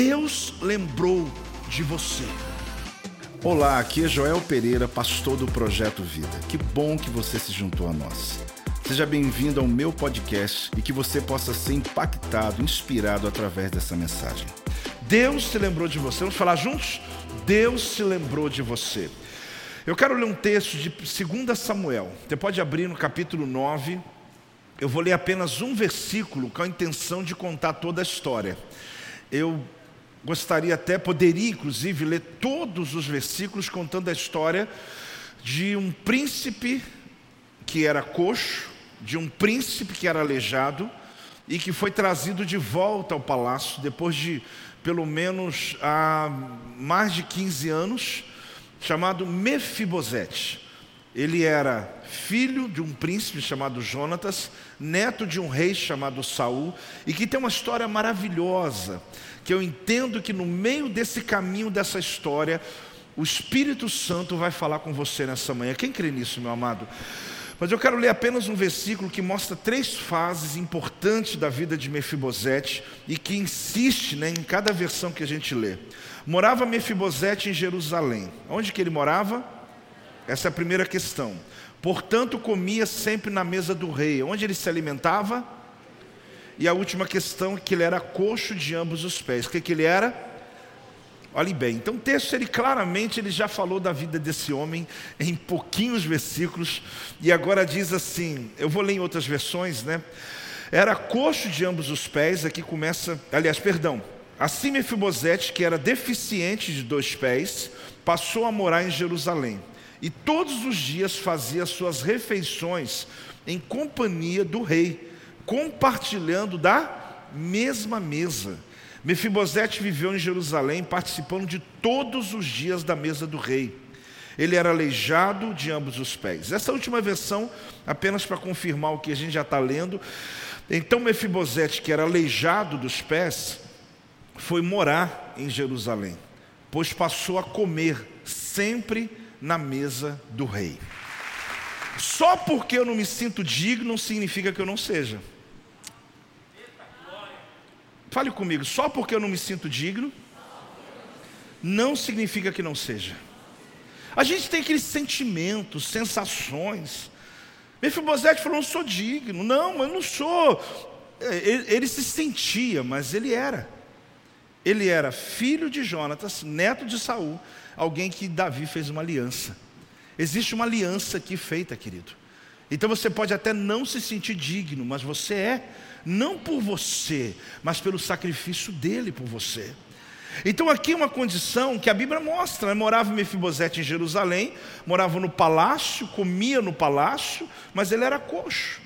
Deus lembrou de você. Olá, aqui é Joel Pereira, pastor do Projeto Vida. Que bom que você se juntou a nós. Seja bem-vindo ao meu podcast e que você possa ser impactado, inspirado através dessa mensagem. Deus se lembrou de você. Vamos falar juntos? Deus se lembrou de você. Eu quero ler um texto de 2 Samuel. Você pode abrir no capítulo 9. Eu vou ler apenas um versículo com a intenção de contar toda a história. Eu gostaria até, poderia inclusive ler todos os versículos contando a história de um príncipe que era coxo, de um príncipe que era aleijado e que foi trazido de volta ao palácio depois de pelo menos há mais de 15 anos, chamado Mefibosete. Ele era filho de um príncipe chamado Jonatas, neto de um rei chamado Saul, e que tem uma história maravilhosa que eu entendo que no meio desse caminho dessa história, o Espírito Santo vai falar com você nessa manhã. Quem crê nisso, meu amado? Mas eu quero ler apenas um versículo que mostra três fases importantes da vida de Mefibosete e que insiste né, em cada versão que a gente lê. Morava Mefibosete em Jerusalém. Onde que ele morava? Essa é a primeira questão. Portanto, comia sempre na mesa do rei. Onde ele se alimentava? E a última questão é que ele era coxo de ambos os pés. O que, que ele era? Olhe bem, então o texto ele claramente ele já falou da vida desse homem em pouquinhos versículos e agora diz assim, eu vou ler em outras versões, né? Era coxo de ambos os pés, aqui começa, aliás, perdão. Assim Mefibosete, que era deficiente de dois pés, passou a morar em Jerusalém e todos os dias fazia suas refeições em companhia do rei compartilhando da mesma mesa. Mefibosete viveu em Jerusalém, participando de todos os dias da mesa do rei. Ele era aleijado de ambos os pés. Essa última versão, apenas para confirmar o que a gente já está lendo. Então, Mefibosete, que era aleijado dos pés, foi morar em Jerusalém, pois passou a comer sempre na mesa do rei. Só porque eu não me sinto digno não significa que eu não seja. Fale comigo, só porque eu não me sinto digno, não significa que não seja. A gente tem aqueles sentimentos, sensações. Mefibosete falou: não sou digno. Não, mas não sou. É, ele, ele, se sentia, mas ele era. Ele era filho de Jonatas, neto de Saul, alguém que Davi fez uma aliança. Existe uma aliança aqui feita, querido. Então você pode até não se sentir digno, mas você é não por você, mas pelo sacrifício dele por você. Então aqui é uma condição que a Bíblia mostra, né? morava Mefibosete em Jerusalém, morava no palácio, comia no palácio, mas ele era coxo.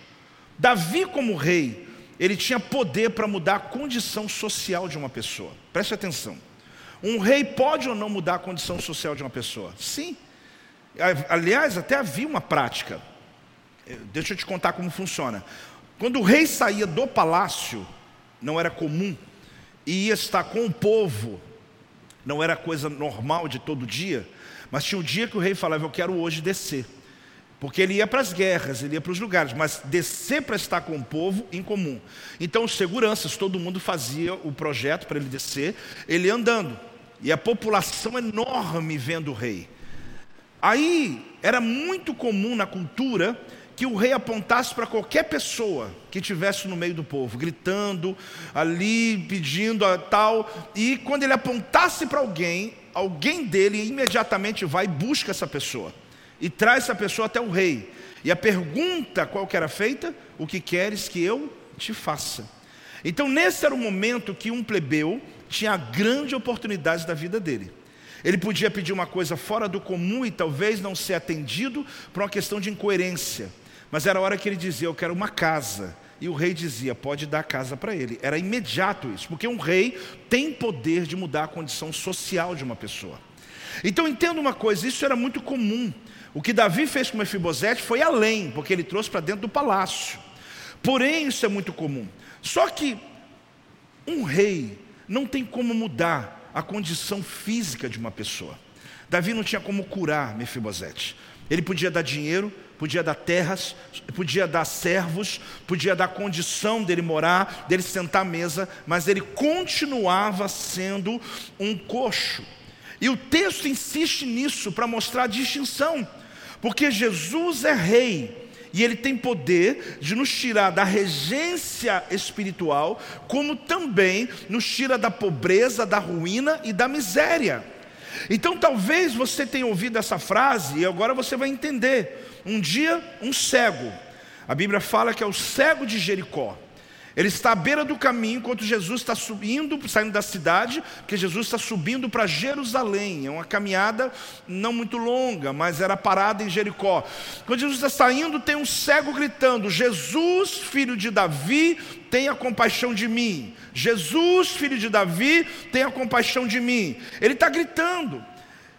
Davi como rei, ele tinha poder para mudar a condição social de uma pessoa. Preste atenção. Um rei pode ou não mudar a condição social de uma pessoa? Sim. Aliás, até havia uma prática. Deixa eu te contar como funciona. Quando o rei saía do palácio, não era comum, e ia estar com o povo, não era coisa normal de todo dia, mas tinha um dia que o rei falava: Eu quero hoje descer. Porque ele ia para as guerras, ele ia para os lugares, mas descer para estar com o povo, incomum. Então, os seguranças, todo mundo fazia o projeto para ele descer, ele andando. E a população enorme vendo o rei. Aí, era muito comum na cultura que o rei apontasse para qualquer pessoa que tivesse no meio do povo, gritando ali, pedindo a tal, e quando ele apontasse para alguém, alguém dele imediatamente vai e busca essa pessoa e traz essa pessoa até o rei. E a pergunta qual que era feita? O que queres que eu te faça? Então, nesse era o momento que um plebeu tinha a grande oportunidade da vida dele. Ele podia pedir uma coisa fora do comum e talvez não ser atendido por uma questão de incoerência. Mas era a hora que ele dizia: Eu quero uma casa. E o rei dizia: Pode dar a casa para ele. Era imediato isso, porque um rei tem poder de mudar a condição social de uma pessoa. Então entenda uma coisa: isso era muito comum. O que Davi fez com Mefibosete foi além, porque ele trouxe para dentro do palácio. Porém, isso é muito comum. Só que um rei não tem como mudar a condição física de uma pessoa. Davi não tinha como curar Mefibosete. Ele podia dar dinheiro, podia dar terras, podia dar servos, podia dar condição dele morar, dele sentar à mesa, mas ele continuava sendo um coxo. E o texto insiste nisso para mostrar a distinção, porque Jesus é rei, e ele tem poder de nos tirar da regência espiritual, como também nos tira da pobreza, da ruína e da miséria. Então talvez você tenha ouvido essa frase e agora você vai entender. Um dia, um cego, a Bíblia fala que é o cego de Jericó. Ele está à beira do caminho enquanto Jesus está subindo, saindo da cidade, porque Jesus está subindo para Jerusalém. É uma caminhada não muito longa, mas era parada em Jericó. Quando Jesus está saindo, tem um cego gritando: Jesus, filho de Davi, tenha compaixão de mim. Jesus, filho de Davi, tenha compaixão de mim. Ele está gritando.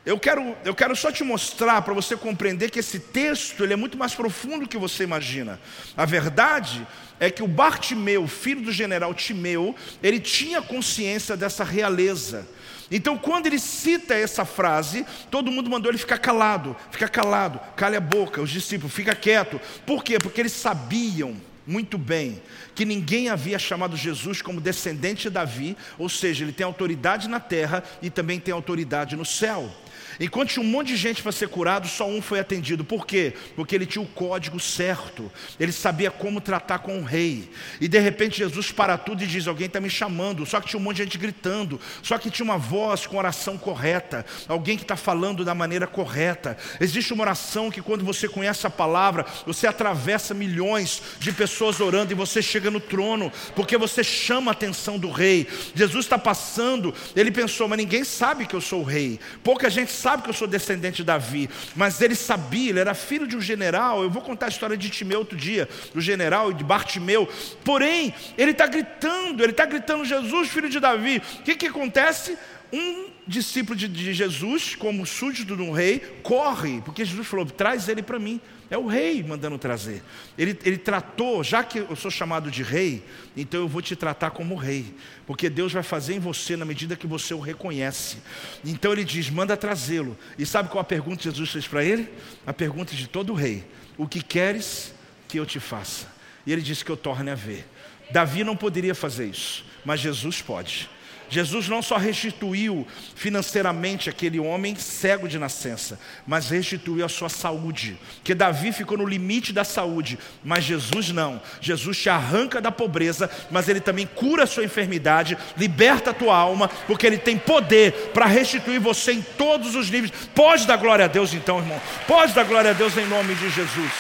Eu quero, eu quero só te mostrar para você compreender que esse texto ele é muito mais profundo do que você imagina. A verdade é que o Bartimeu, filho do general Timeu, ele tinha consciência dessa realeza. Então, quando ele cita essa frase, todo mundo mandou ele ficar calado, ficar calado, cale a boca, os discípulos, fica quieto. Por quê? Porque eles sabiam muito bem que ninguém havia chamado Jesus como descendente de Davi, ou seja, ele tem autoridade na terra e também tem autoridade no céu. Enquanto tinha um monte de gente para ser curado, só um foi atendido. Por quê? Porque ele tinha o código certo. Ele sabia como tratar com o rei. E de repente Jesus para tudo e diz: Alguém está me chamando. Só que tinha um monte de gente gritando. Só que tinha uma voz com oração correta. Alguém que está falando da maneira correta. Existe uma oração que quando você conhece a palavra, você atravessa milhões de pessoas orando e você chega no trono, porque você chama a atenção do rei. Jesus está passando, ele pensou, mas ninguém sabe que eu sou o rei. Pouca gente sabe que eu sou descendente de Davi, mas ele sabia, ele era filho de um general. Eu vou contar a história de Timeu outro dia, do general e de Bartimeu. Porém, ele está gritando, ele está gritando: Jesus, filho de Davi. O que, que acontece? Um discípulo de, de Jesus, como súdito de um rei, corre, porque Jesus falou: traz ele para mim. É o rei mandando trazer. Ele, ele tratou, já que eu sou chamado de rei, então eu vou te tratar como rei, porque Deus vai fazer em você na medida que você o reconhece. Então ele diz: manda trazê-lo. E sabe qual a pergunta que Jesus fez para ele? A pergunta de todo rei: O que queres que eu te faça? E ele disse que eu torne a ver. Davi não poderia fazer isso, mas Jesus pode. Jesus não só restituiu financeiramente aquele homem cego de nascença, mas restituiu a sua saúde. Que Davi ficou no limite da saúde, mas Jesus não. Jesus te arranca da pobreza, mas ele também cura a sua enfermidade, liberta a tua alma, porque ele tem poder para restituir você em todos os níveis. Pode dar glória a Deus então, irmão. Pode dar glória a Deus em nome de Jesus.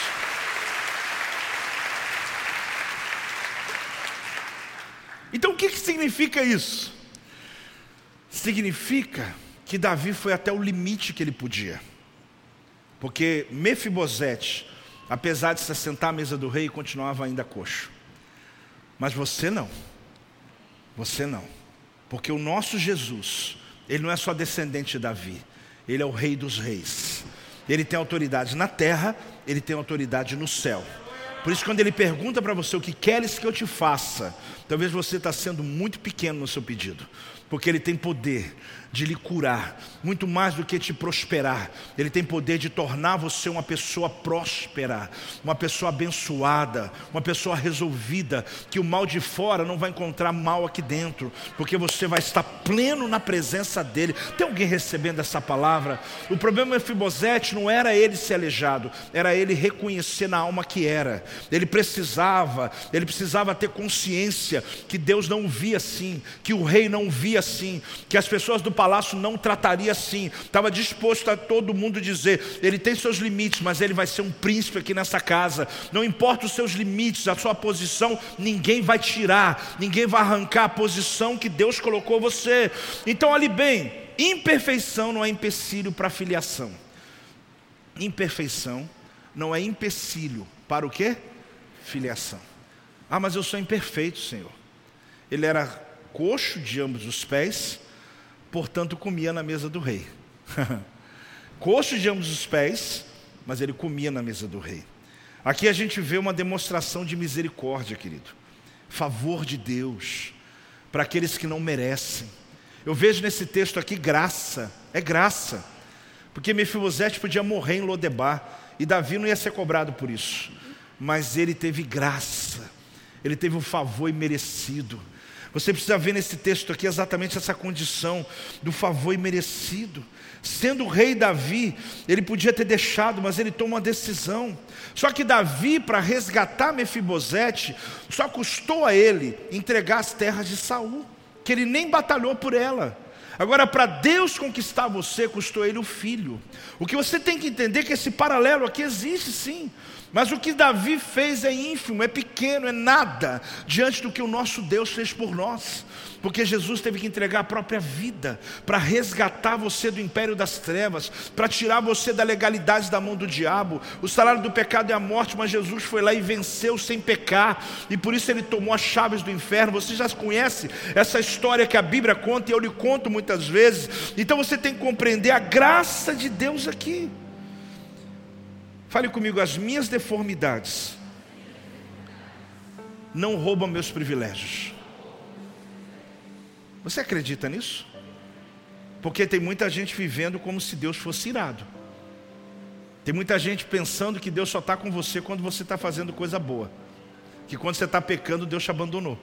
Então o que, que significa isso? Significa que Davi foi até o limite que ele podia. Porque Mefibosete, apesar de se sentar à mesa do rei, continuava ainda coxo. Mas você não. Você não. Porque o nosso Jesus, ele não é só descendente de Davi, ele é o rei dos reis. Ele tem autoridade na terra, ele tem autoridade no céu. Por isso, quando ele pergunta para você o que queres que eu te faça, talvez você está sendo muito pequeno no seu pedido porque Ele tem poder de lhe curar, muito mais do que te prosperar. Ele tem poder de tornar você uma pessoa próspera, uma pessoa abençoada, uma pessoa resolvida, que o mal de fora não vai encontrar mal aqui dentro, porque você vai estar pleno na presença dele. Tem alguém recebendo essa palavra? O problema de Fibosete não era ele ser aleijado, era ele reconhecer na alma que era. Ele precisava, ele precisava ter consciência que Deus não o via assim, que o rei não o via assim, que as pessoas do palácio não trataria assim. Estava disposto a todo mundo dizer: ele tem seus limites, mas ele vai ser um príncipe aqui nessa casa. Não importa os seus limites, a sua posição, ninguém vai tirar, ninguém vai arrancar a posição que Deus colocou você. Então, olhe bem: imperfeição não é empecilho para filiação. Imperfeição não é empecilho para o quê? Filiação. Ah, mas eu sou imperfeito, Senhor. Ele era coxo de ambos os pés, portanto comia na mesa do rei. Coxo de ambos os pés, mas ele comia na mesa do rei. Aqui a gente vê uma demonstração de misericórdia, querido. Favor de Deus para aqueles que não merecem. Eu vejo nesse texto aqui graça, é graça. Porque Mefibosete podia morrer em Lodebar. e Davi não ia ser cobrado por isso, mas ele teve graça, ele teve o um favor imerecido. Você precisa ver nesse texto aqui exatamente essa condição do favor imerecido. Sendo o rei Davi, ele podia ter deixado, mas ele toma uma decisão. Só que Davi, para resgatar Mefibosete, só custou a ele entregar as terras de Saul, que ele nem batalhou por ela. Agora, para Deus conquistar você, custou ele o filho. O que você tem que entender é que esse paralelo aqui existe sim. Mas o que Davi fez é ínfimo, é pequeno, é nada diante do que o nosso Deus fez por nós. Porque Jesus teve que entregar a própria vida para resgatar você do império das trevas, para tirar você da legalidade da mão do diabo. O salário do pecado é a morte, mas Jesus foi lá e venceu sem pecar, e por isso ele tomou as chaves do inferno. Você já conhece essa história que a Bíblia conta e eu lhe conto muitas vezes. Então você tem que compreender a graça de Deus aqui. Fale comigo, as minhas deformidades não roubam meus privilégios. Você acredita nisso? Porque tem muita gente vivendo como se Deus fosse irado. Tem muita gente pensando que Deus só está com você quando você está fazendo coisa boa. Que quando você está pecando, Deus te abandonou.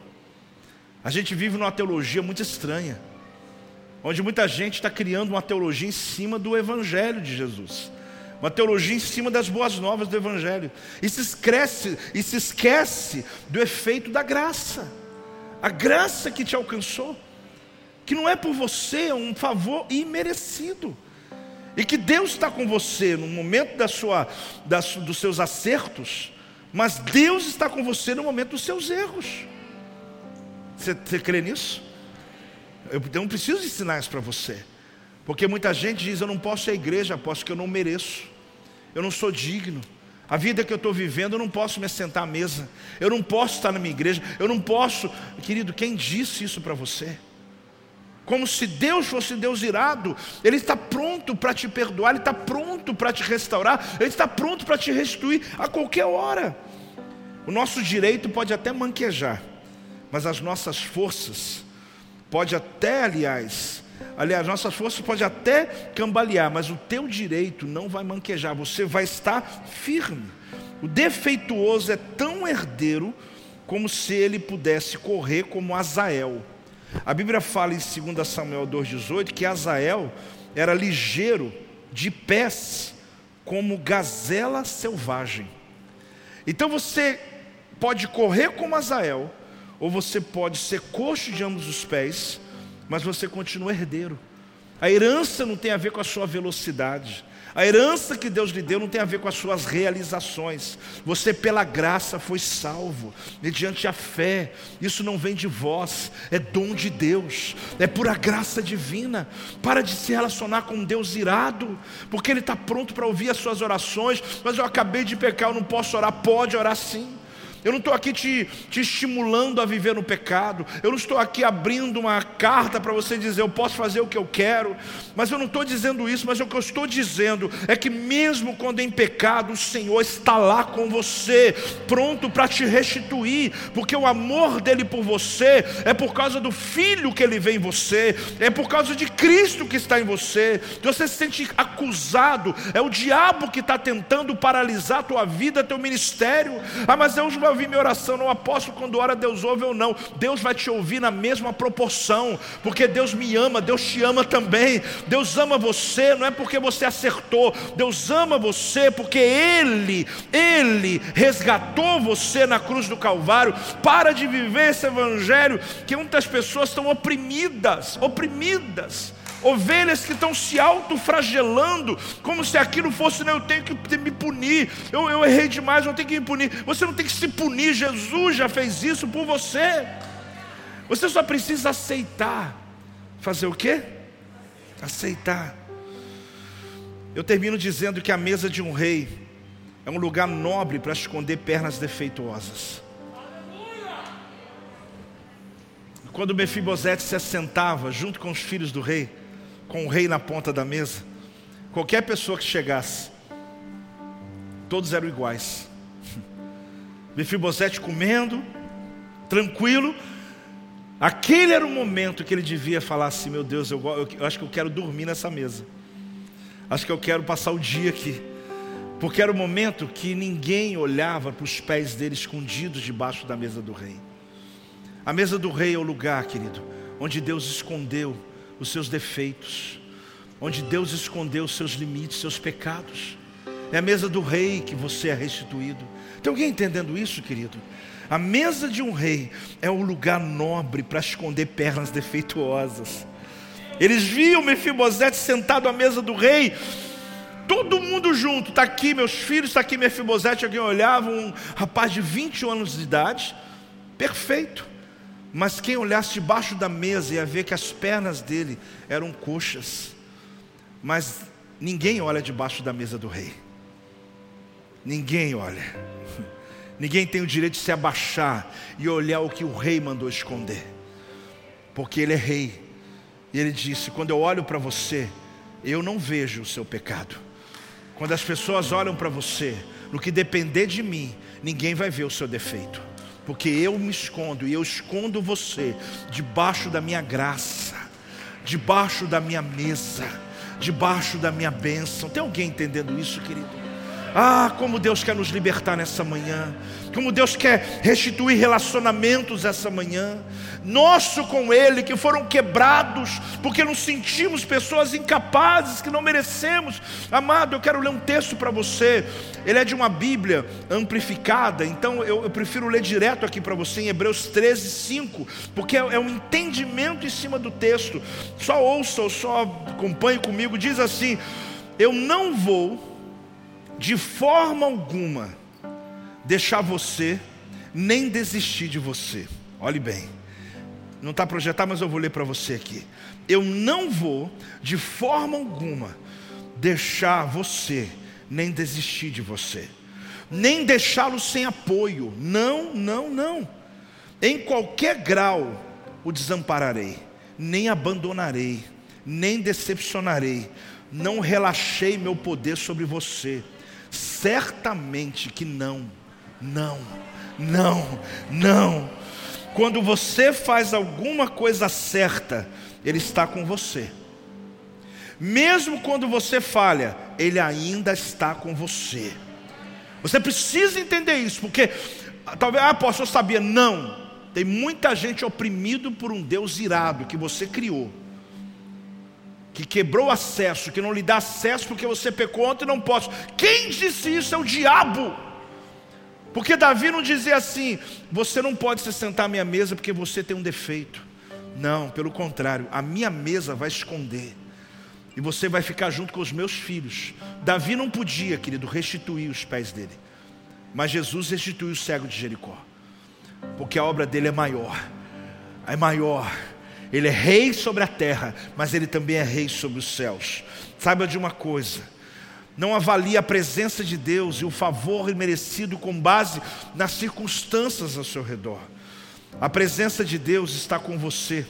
A gente vive numa teologia muito estranha. Onde muita gente está criando uma teologia em cima do Evangelho de Jesus. Uma teologia em cima das boas novas do Evangelho. E se esquece, e se esquece do efeito da graça. A graça que te alcançou que não é por você, é um favor imerecido. E que Deus está com você no momento da sua, da, dos seus acertos, mas Deus está com você no momento dos seus erros. Você, você crê nisso? Eu não preciso ensinar isso para você. Porque muita gente diz: Eu não posso ir à igreja, aposto que eu não mereço, eu não sou digno. A vida que eu estou vivendo, eu não posso me assentar à mesa, eu não posso estar na minha igreja, eu não posso. Querido, quem disse isso para você? como se Deus fosse Deus irado, Ele está pronto para te perdoar, Ele está pronto para te restaurar, Ele está pronto para te restituir a qualquer hora. O nosso direito pode até manquejar, mas as nossas forças, pode até, aliás, aliás, nossas forças pode até cambalear, mas o teu direito não vai manquejar, você vai estar firme. O defeituoso é tão herdeiro como se ele pudesse correr como Azael a Bíblia fala em 2 Samuel 2,18 que Azael era ligeiro de pés, como gazela selvagem. Então você pode correr como Azael, ou você pode ser coxo de ambos os pés, mas você continua herdeiro. A herança não tem a ver com a sua velocidade, a herança que Deus lhe deu não tem a ver com as suas realizações. Você, pela graça, foi salvo, mediante a fé. Isso não vem de vós, é dom de Deus, é pura graça divina. Para de se relacionar com um Deus irado, porque Ele está pronto para ouvir as suas orações. Mas eu acabei de pecar, eu não posso orar. Pode orar sim. Eu não estou aqui te, te estimulando a viver no pecado. Eu não estou aqui abrindo uma carta para você dizer eu posso fazer o que eu quero. Mas eu não estou dizendo isso. Mas o que eu estou dizendo é que mesmo quando em pecado, o Senhor está lá com você, pronto para te restituir, porque o amor dele por você é por causa do Filho que ele vê em você, é por causa de Cristo que está em você. Você se sente acusado, é o diabo que está tentando paralisar a tua vida, teu ministério. Ah, mas eu vai ouvir minha oração, não aposto quando ora Deus ouve ou não. Deus vai te ouvir na mesma proporção, porque Deus me ama, Deus te ama também. Deus ama você, não é porque você acertou, Deus ama você porque Ele, Ele resgatou você na cruz do Calvário. Para de viver esse evangelho que muitas pessoas estão oprimidas, oprimidas ovelhas que estão se autofragelando, como se aquilo fosse, não, eu tenho que me punir, eu, eu errei demais, eu tenho que me punir. Você não tem que se punir, Jesus já fez isso por você. Você só precisa aceitar. Fazer o quê? Aceitar. Eu termino dizendo que a mesa de um rei é um lugar nobre para esconder pernas defeituosas. Quando Mefibosete se assentava junto com os filhos do rei, com o rei na ponta da mesa, qualquer pessoa que chegasse, todos eram iguais. Mefibosete comendo, tranquilo. Aquele era o momento que ele devia falar assim: Meu Deus, eu, eu, eu acho que eu quero dormir nessa mesa. Acho que eu quero passar o dia aqui. Porque era o momento que ninguém olhava para os pés dele escondidos debaixo da mesa do rei. A mesa do rei é o lugar, querido, onde Deus escondeu os seus defeitos, onde Deus escondeu os seus limites, seus pecados. É a mesa do rei que você é restituído. Tem alguém entendendo isso, querido? A mesa de um rei é o lugar nobre para esconder pernas defeituosas. Eles viam Mefibosete sentado à mesa do rei, todo mundo junto. Está aqui meus filhos, está aqui Mefibosete. Alguém olhava, um rapaz de 20 anos de idade, perfeito. Mas quem olhasse debaixo da mesa ia ver que as pernas dele eram coxas. Mas ninguém olha debaixo da mesa do rei. Ninguém olha. Ninguém tem o direito de se abaixar e olhar o que o rei mandou esconder. Porque ele é rei. E ele disse: Quando eu olho para você, eu não vejo o seu pecado. Quando as pessoas olham para você, no que depender de mim, ninguém vai ver o seu defeito porque eu me escondo e eu escondo você debaixo da minha graça, debaixo da minha mesa, debaixo da minha bênção. Tem alguém entendendo isso, querido? Ah, como Deus quer nos libertar nessa manhã como Deus quer restituir relacionamentos essa manhã, nosso com Ele, que foram quebrados, porque nos sentimos pessoas incapazes, que não merecemos. Amado, eu quero ler um texto para você, ele é de uma Bíblia amplificada, então eu, eu prefiro ler direto aqui para você em Hebreus 13, 5, porque é, é um entendimento em cima do texto. Só ouça ou só acompanhe comigo, diz assim: Eu não vou, de forma alguma, deixar você, nem desistir de você. Olhe bem, não está projetado, mas eu vou ler para você aqui. Eu não vou, de forma alguma, deixar você, nem desistir de você, nem deixá-lo sem apoio. Não, não, não. Em qualquer grau o desampararei, nem abandonarei, nem decepcionarei, não relaxei meu poder sobre você. Certamente que não não, não, não. Quando você faz alguma coisa certa, Ele está com você. Mesmo quando você falha, Ele ainda está com você. Você precisa entender isso, porque talvez, ah, pastor, eu sabia. Não. Tem muita gente oprimido por um Deus irado que você criou, que quebrou acesso, que não lhe dá acesso porque você pecou ontem e não posso. Quem disse isso é o diabo. Porque Davi não dizia assim: você não pode se sentar à minha mesa porque você tem um defeito. Não, pelo contrário, a minha mesa vai esconder. E você vai ficar junto com os meus filhos. Davi não podia, querido, restituir os pés dele. Mas Jesus restituiu o cego de Jericó. Porque a obra dele é maior. É maior. Ele é rei sobre a terra, mas ele também é rei sobre os céus. Saiba de uma coisa não avalie a presença de Deus e o favor merecido com base nas circunstâncias ao seu redor. A presença de Deus está com você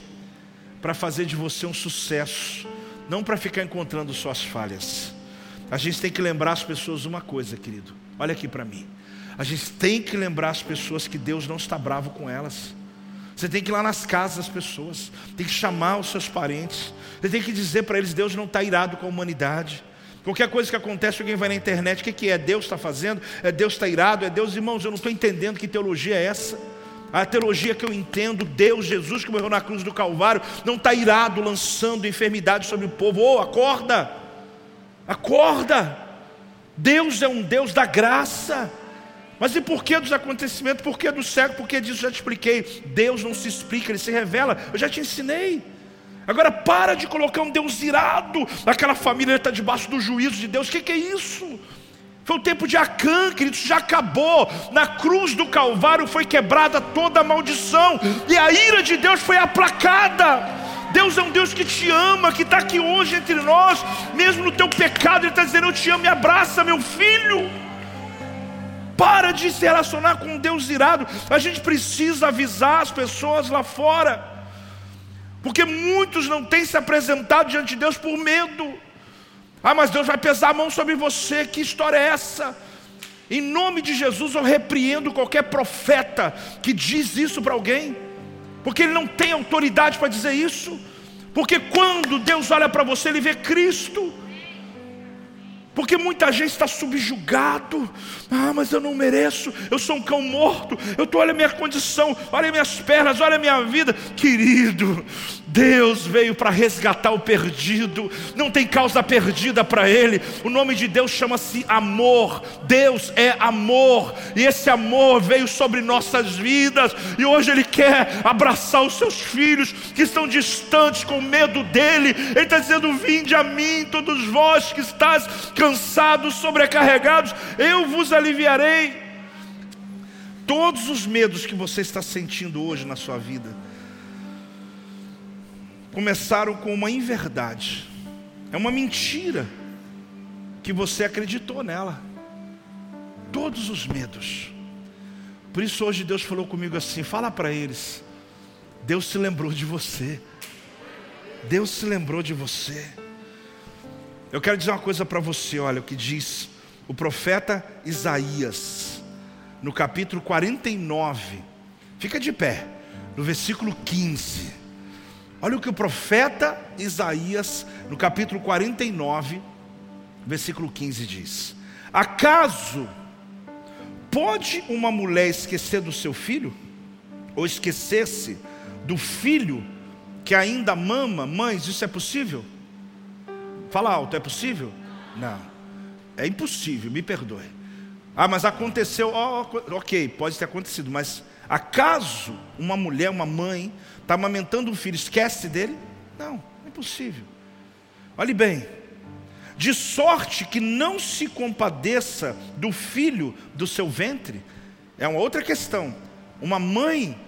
para fazer de você um sucesso, não para ficar encontrando suas falhas. A gente tem que lembrar as pessoas uma coisa, querido. Olha aqui para mim. A gente tem que lembrar as pessoas que Deus não está bravo com elas. Você tem que ir lá nas casas das pessoas, tem que chamar os seus parentes, você tem que dizer para eles: Deus não está irado com a humanidade. Qualquer coisa que acontece, alguém vai na internet, o que, que é? Deus está fazendo? É Deus está irado? É Deus, irmãos, eu não estou entendendo que teologia é essa. A teologia que eu entendo, Deus, Jesus que morreu na cruz do Calvário, não está irado lançando enfermidade sobre o povo. Oh, acorda! Acorda! Deus é um Deus da graça. Mas e por que dos acontecimentos? Por que do cego? Por que disso? Já te expliquei. Deus não se explica, Ele se revela. Eu já te ensinei. Agora para de colocar um Deus irado. Aquela família está debaixo do juízo de Deus. O que, que é isso? Foi o tempo de Acã, queridos, já acabou. Na cruz do Calvário foi quebrada toda a maldição, e a ira de Deus foi aplacada. Deus é um Deus que te ama, que está aqui hoje entre nós, mesmo no teu pecado, Ele está dizendo: Eu te amo, me abraça, meu filho. Para de se relacionar com um Deus irado. A gente precisa avisar as pessoas lá fora. Porque muitos não têm se apresentado diante de Deus por medo. Ah, mas Deus vai pesar a mão sobre você. Que história é essa? Em nome de Jesus eu repreendo qualquer profeta que diz isso para alguém, porque ele não tem autoridade para dizer isso. Porque quando Deus olha para você, ele vê Cristo. Porque muita gente está subjugado. Ah, mas eu não mereço. Eu sou um cão morto. Eu tô, olha a minha condição, olha minhas pernas, olha a minha vida. Querido, Deus veio para resgatar o perdido. Não tem causa perdida para ele. O nome de Deus chama-se amor. Deus é amor. E esse amor veio sobre nossas vidas. E hoje ele quer abraçar os seus filhos que estão distantes com medo dele. Ele está dizendo: Vinde a mim, todos vós que estás cansados, sobrecarregados, eu vos aliviarei. Todos os medos que você está sentindo hoje na sua vida começaram com uma inverdade, é uma mentira que você acreditou nela. Todos os medos. Por isso hoje Deus falou comigo assim: fala para eles, Deus se lembrou de você. Deus se lembrou de você. Eu quero dizer uma coisa para você, olha o que diz o profeta Isaías, no capítulo 49, fica de pé, no versículo 15. Olha o que o profeta Isaías, no capítulo 49, versículo 15 diz: Acaso pode uma mulher esquecer do seu filho? Ou esquecer-se do filho que ainda mama? Mães, isso é possível? Fala alto, é possível? Não. É impossível, me perdoe. Ah, mas aconteceu, oh, ok, pode ter acontecido, mas acaso uma mulher, uma mãe, está amamentando um filho, esquece dele? Não, é impossível. Olhe bem, de sorte que não se compadeça do filho do seu ventre, é uma outra questão. Uma mãe,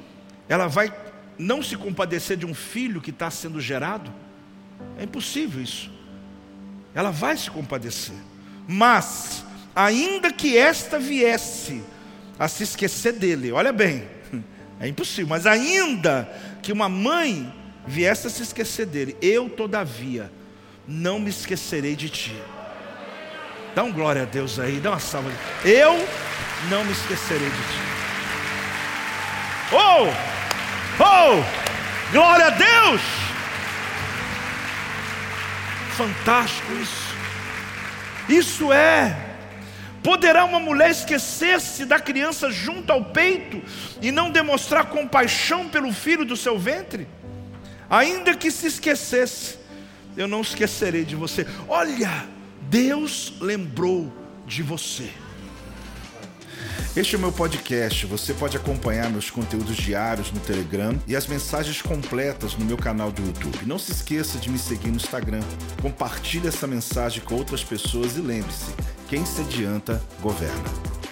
ela vai não se compadecer de um filho que está sendo gerado? É impossível isso ela vai se compadecer. Mas, ainda que esta viesse a se esquecer dele, olha bem, é impossível, mas ainda que uma mãe viesse a se esquecer dele, eu, todavia, não me esquecerei de ti. Dá um glória a Deus aí, dá uma salva. Eu não me esquecerei de ti. Oh! Oh! Glória a Deus! Fantástico isso. Isso é. Poderá uma mulher esquecer-se da criança junto ao peito e não demonstrar compaixão pelo filho do seu ventre? Ainda que se esquecesse, eu não esquecerei de você. Olha, Deus lembrou de você. Este é o meu podcast. Você pode acompanhar meus conteúdos diários no Telegram e as mensagens completas no meu canal do YouTube. Não se esqueça de me seguir no Instagram. Compartilhe essa mensagem com outras pessoas e lembre-se: quem se adianta, governa.